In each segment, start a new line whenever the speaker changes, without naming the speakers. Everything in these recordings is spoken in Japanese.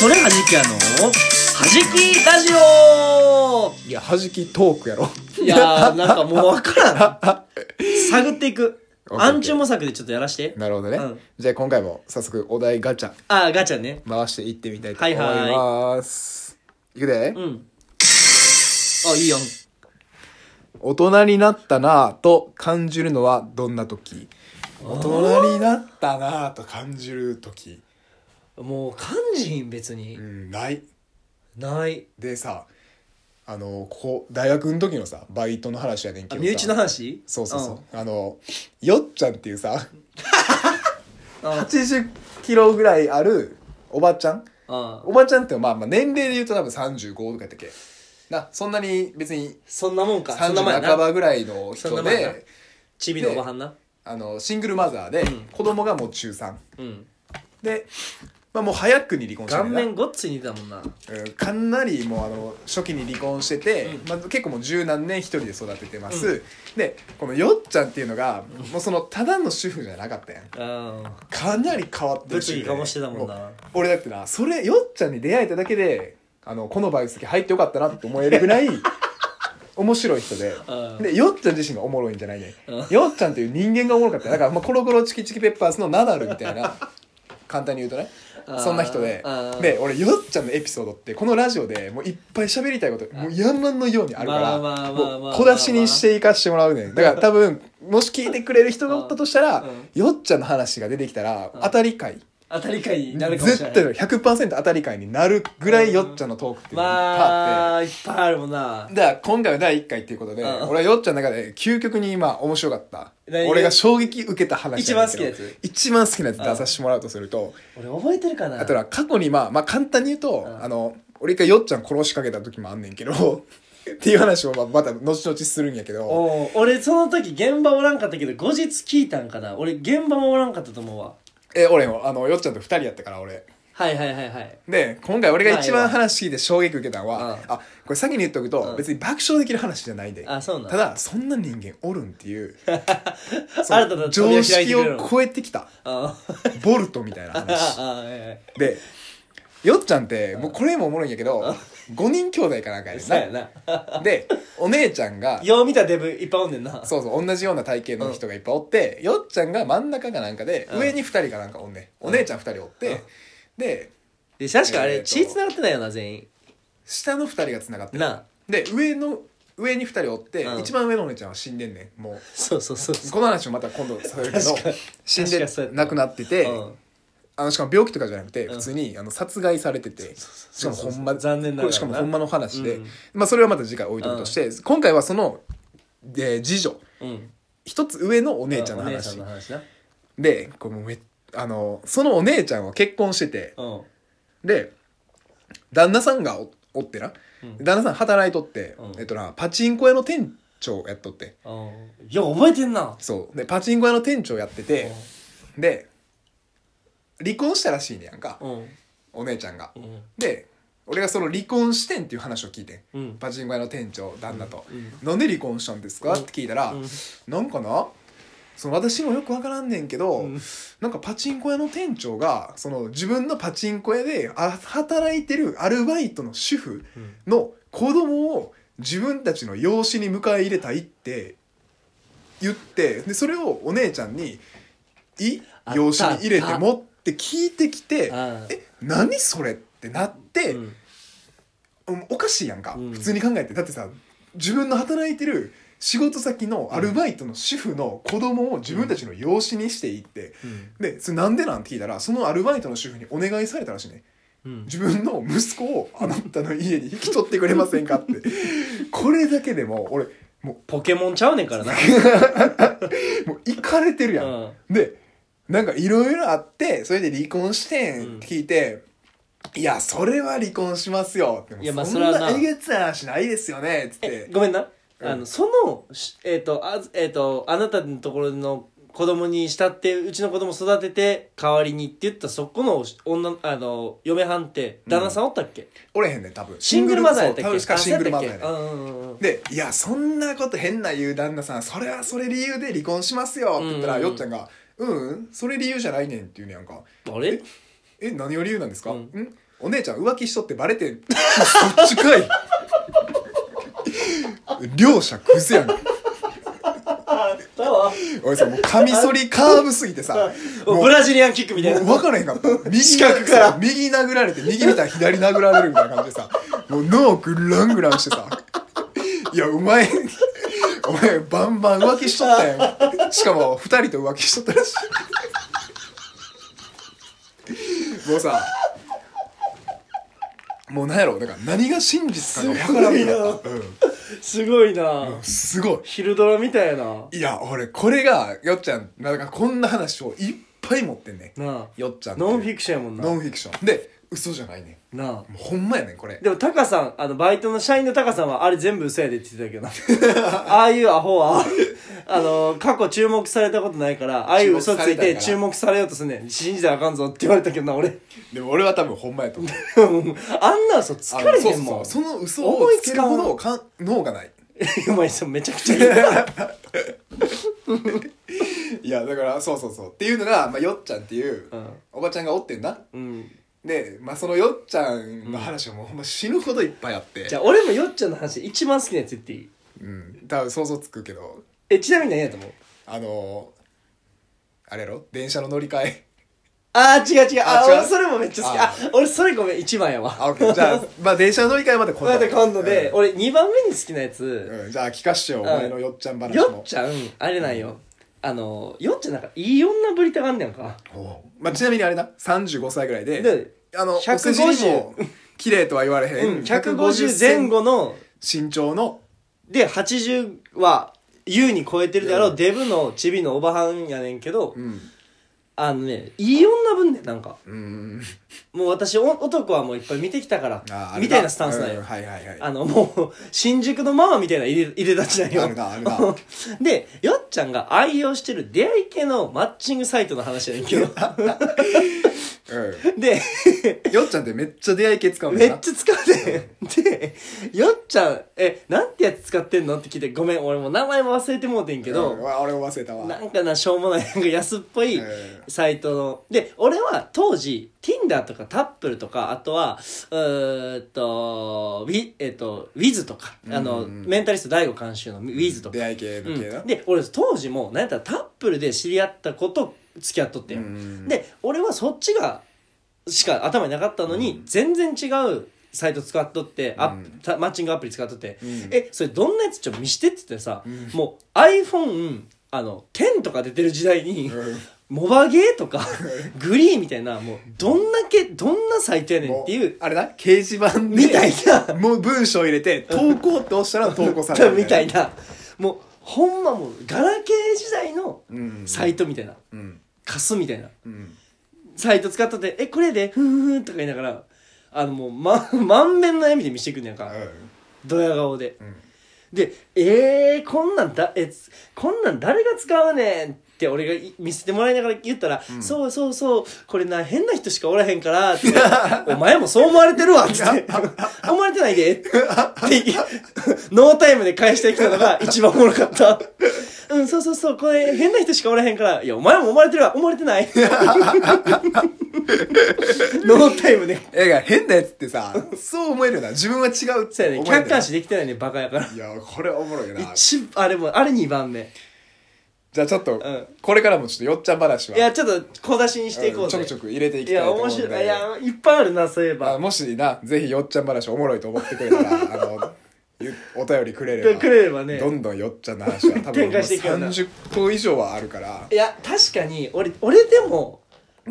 それはじきやの？はじきラジオ！
いや、はじきトークやろ。
いやーなんかもうわからん。探っていく。
オッケー
アンチュモ作でちょっとやらして。
なるほどね。
うん。
じゃあ今回も早速お題ガチャ。
あーガチャね。
回していってみたいと思い
はいはい
ます。いくで、
うん。あいいやん。
大人になったなぁと感じるのはどんな時？大人になったなぁと感じる時
もう感じひん別に
うん、ない。
ない。
でさ、あの、ここ、大学の時のさ、バイトの話やねんけどさ。
あ身内の話？
そうそうそう。あの、よっちゃんっていうさ、
うん。あ
80キロぐらいあるおばちゃん？
あ
おばちゃんってまあまあ年齢で言うと多分35とかやったっけ？な、そんなに別に
そんなもんか。そんな
30
もんやな。
半ばぐらいの人
そんなもんやな。
で、
ちびのおばはんな。
あの、シングルマザーで、
うん。
子供がもう中3。
うん。
で、まあもう早くに離婚して
顔
るんだ
面ごっつい似てたもんな。
うんかなりもうあの初期に離婚してて、
うん。
まあ、結構もう十何年一人で育ててます、でこのよっちゃんっていうのがもうそのただの主婦じゃなかったやん。
あ
かなり変わってる
物議かもしてたもんな。
う俺だってなそれよっちゃんに出会えただけであのこのバイト先入ってよかったなって思えるぐらい 面白い人で。
うん
でよっちゃん自身がおもろいんじゃないね。
うん
よっちゃんっていう人間がおもろかった。だから、まあ、コロコロチキチキペッパーズのナダルみたいな。簡単に言うとねそんな人で。で俺よっちゃんのエピソードってこのラジオでもういっぱい喋りたいこともう山のようにあるからもう小出しにしていかしてもらうねん。だから 多分もし聞いてくれる人がおったとしたら
うん。
よっちゃんの話が出てきたら当たり会
当たり会になるかもしれない。
絶対の100%当たり会になるぐらいよっちゃんのトークっていう。のがいっぱいあって
まあいっぱいあるもんな。
だから今回は第1回っていうことで、
うん
俺はよっちゃんの中で究極に今面白かった。
何
俺が衝撃受けた話
一番好きなやつ？
一番好きなやつ出させてもらうとすると、
俺覚えてるかな？
あとは過去にまあまあ簡単に言うと、
うん。
あの俺一回よっちゃん殺しかけた時もあんねんけど っていう話をまあまた後々するんやけど。
おう俺その時現場おらんかったけど後日聞いたんかな？俺現場もおらんかったと思うわ
え俺もあのよっちゃんと2人やったから俺。
はいはいはいはい。
で今回俺が一番話聞いて衝撃受けたのは、
うん。
あこれ先に言っとくと、
うん。
別に爆笑できる話じゃないで。
あそうなん
ただそんな人間おるんっていう そ
新たな
の常識
くれるの。
を超えてきた。
あ
ボルトみたいな
あ
話。
あはいはい。
でよっちゃんってもうこれもおもろいんやけど5人兄弟かなんかやねん
そうや
な。
な
でお姉ちゃんが
よう見たデブいっぱいおんねんな。
そうそう同じような体型の人がいっぱいおって、よっちゃんが真ん中かなんかで、
うん。
上に2人かなんかおんねん。お姉ちゃん2人おって、で
で確かあれ
えーと
血繋がってないよな全員。
下の2人がつながってる。
な
で上の上に2人おって、
うん。
一番上のお姉ちゃんは死んでんねん。もう
そうそうそうそう。
この話もまた今度されるけど
確か
死んで
確かそうやった。
亡くなってて、
うん
あのしかも病気とかじゃなくて
うん。
普通にあの殺害されてて。しかもほんま
残念ながら
しかもほんまの話で、
うん。
まあそれはまた次回置いとくとして、今回はその、で次女。
うん。
一つ上のお姉ちゃんの話。でこれもうめあのそのお姉ちゃんは結婚してて
うん。
で旦那さんがおおってな、
うん。
旦那さん働いとって、
うん。
えっとなパチンコ屋の店長やっとって。
うん。いや覚えてんな。
そう。でパチンコ屋の店長やってて、で離婚したらしいねやんか、
うん。
お姉ちゃんが、
うん。
で俺がその離婚してんっていう話を聞いてん。
うん。
パチンコ屋の店長旦那と、
うん。
なんで離婚したんですか?」って聞いたら、
うん。
なんかなその私もよくわからんねんけど、
うん。
なんかパチンコ屋の店長がその自分のパチンコ屋であ働いてるアルバイトの主婦の子供を自分たちの養子に迎え入れたいって言ってでそれをお姉ちゃんに「い
あ
養子に入れても?」って聞いてきて
あ「
え何それ?」ってなって、
うん。
うんおかしいやんか、
うん。
普通に考えて。だってさ自分の働いてる仕事先のアルバイトの主婦の子供を自分たちの養子にしていって、
うん。
でそれなんでなんて聞いたらそのアルバイトの主婦にお願いされたらしいね。
うん。
自分の息子をあなたの家に引き取ってくれませんかって。これだけでも俺も
ポケモンちゃうねんからな。
う もういかれてるやん、
うん。
でなんかいろいろあってそれで離婚してん。って聞いて、いやそれは離婚しますよ。
いやまあ
そん
それはな。
なえげつない話ないですよね。っつって。
ごめんな。
うん。
あのそのしえっとあえっとあなたのところの子供にしたってうちの子供育てて代わりにって言ったそこの女あの嫁はんって旦那さんおったっけ、
おれへんねん多分。
シングルマザーやったっけ？
そう確かシングルマザーやねで「いやそんなこと変な言う旦那さんそれはそれ理由で離婚しますよ」って言ったら、
うんうんうん。
よっちゃんが「うんそれ理由じゃないねん」って言うねやんか。
あれ？
え何を理由なんですか、
うん。
ん？お姉ちゃん浮気しとってバレてん？そっちかい。両者クズやん。
だわ。
俺さもうカミソリカーブすぎてさ もう
ブラジリアンキックみたいな。
もう分からへんかった。右
四角から。
右殴られて右見たら左殴られるみたいな感じでさもう脳グラングランしてさ。いやお前お前バンバン浮気しとったやんしかも二人と浮気しとったらしい。もうさもうなんやろ？だから何が真実かが分からんくなった。
すごいな。
うん、すごい。
昼ドラみたいやな。い
や俺これがよっちゃんなんかこんな話をいっぱい持ってんねん。
なあ。
よっちゃんって
ノンフィクションやもんな。
ノンフィクション。で嘘じゃないね
なあ。
んもうほんまやねんこれ。
でもタカさんあのバイトの社員のタカさんはあれ全部嘘やでって言ってたけどな。ああいうアホは あの過去注目されたことないからああいう嘘ついて注
注
目されようとすんねん。信じたらあかんぞって言われたけどな俺。
でも俺は多分ほんまやと思う。
あんな嘘つかれへんもん。
あのそうそうそうその嘘をつけるほどかん。脳がない。
お前それめちゃくちゃいいな
いやだからそうそうそう。っていうのが、まあ、よっちゃんっていう
うん。
おばちゃんがおってんな。
うん。
で、まあ、そのよっちゃんの話はもうほんま死ぬほどいっぱいあって。
じゃあ俺もよっちゃんの話一番好きなやつ言っていい？
うん。多分想像つくけど。
えちなみに何やと思う？
あのあれやろ？電車の乗り換え。
あー違う違う。あ
あ違う。
俺それもめっちゃ好き。
あ
あ俺それごめん一番やわ。
あオッケー。じゃあ、まあ、電車の乗り換えまで今度。
また今度で、
うん。
俺2番目に好きなやつ、
うん。じゃあ聞かしてよお前のよっちゃん話も。
よっちゃんあれなんよ、あのよっちゃんなんかいい女ぶりたがんねやんか。
おう。まあ、ちなみにあれな35歳ぐらいで
で
あのお
150
世辞にも綺麗とは言われへん、
うん150前後の
身長の
で80は優に超えてるであろう、
うん。
デブのチビのおばはんやねんけど、
うん
あのねいい女ぶんねんなんか。
うん。
もう私お男はもういっぱい見てきたから
あある
みたいなスタンスなんよ、
うんはいはいはい。
あのもう新宿のママみたいな入れ入れ立ちなんよ。
あるなあるな。
でよっちゃんが愛用してる出会い系のマッチングサイトの話やねんけど。
う
で
んよっちゃんってめっちゃ出会い系使う
めっちゃ使うねん。でよっちゃんえなんてやつ使ってんのって聞いてごめん俺もう名前も忘れてもうてんけど、
うんわ俺も忘れたわ。
なんかなしょうもないなんか安っぽい
うん
サイトの。で俺は当時 Tinder とかタップルとかあとはうーっとウィ,、えっと、ウィズとかあの、
うん
メンタリスト大悟監修のウィズとか、
出会い系の系な、
うん。で俺当時もなんやったらタップルで知り合った子と付き合っとってよ、
うん
で俺はそっちがしか頭になかったのに、全然違うサイト使っとって、アップ
うん
たマッチングアプリ使っとって、
うん。
えそれどんなやつちょっと見してって言ってさ、
うん。
もう iPhone あの10とか出てる時代に、
うん
モバゲーとか グリーンみたいなもうどんだけどんなサイトやねんっていう
あれな掲示板で
みたいな。
もう文章入れて投稿って押したら投稿される
みたいな。もうほんまもうガラケー時代の
うん。
サイトみたいな、
うん。
カスみたいな。
うん。
サイト使っとって、え、これで、ふんふんとか言いながら、あのもう、ま、満面の笑みで見してくんねやんか。ドヤ顔で。
うん。
で、えー、こんなんだ、え、つこんなん誰が使うねんって俺がい見せてもらいながら言ったら、そうそうそう、これな、変な人しかおらへんから、って。お前もそう思われてるわ、って。思われてないで。って、ノータイムで返してきたのが一番おもろかった。うん、そうそうそう、これ変な人しかおらへんから、いや、お前も思われてるわ、思われてない。ノータイムで。
えが変なやつってさそう思えるよな自分は違うって
そうやね、
思えるよな
客観視できてないね、バカやから。
いやこれおもろいよな
一、あれも、あれ2番目。
じゃあちょっと、
ん。
これからもちょっとよっちゃん話は。い
や、ちょっと小出しにしていこうぜ。
ちょくちょく入れていきたいと思うんで。
面白い。いや、いっぱいあるな、そういえ
あ
ば。
もしなぜひよっちゃん話おもろいと思ってくれたらあの ゆお便りくれれば。
くれればね。
どんどんよっちゃんの話は多分
展開していくような。
30個以上はあるから。
いや、確かに、俺、俺でも、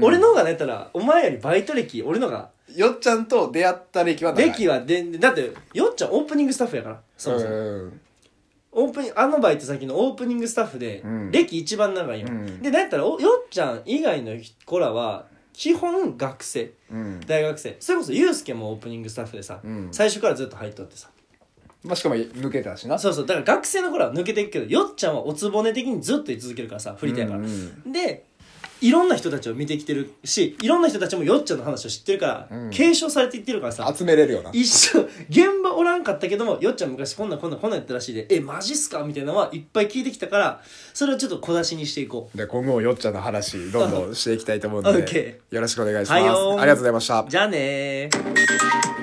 俺の方がねったら、お前よりバイト歴、俺のが、
よっちゃんと出会った歴は長い。
歴はで、だって、よっちゃんオープニングスタッフやから、そもそも。
うん
オープニングあのバイト先のオープニングスタッフで、
うん。
歴一番長いよ、
うん。
でなんやったらおよっちゃん以外の子らは基本学生。
うん。
大学生。それこそユうスケもオープニングスタッフでさ、
うん。
最初からずっと入っとってさ。
まあしかも抜けたしな。
そうそう。だから学生の頃は抜けていくけどよっちゃんはおつぼね的にずっと居続けるからさ振り手やから、
うんうん。
でいろんな人たちを見てきてるしいろんな人たちもよっちゃんの話を知ってるから、
うん。
継承されていってるからさ
集めれるよな。
一緒。現場おらんかったけどもよっちゃん昔こんなんこんなんこんなんやったらしいでえマジっすか？みたいなのはいっぱい聞いてきたからそれをちょっと小出しにしていこう。
で今後もよっちゃんの話どんどんしていきたいと思うんで、
オッケ
よろしくお願いします、
はいよー。
ありがとうございました。
じゃあねー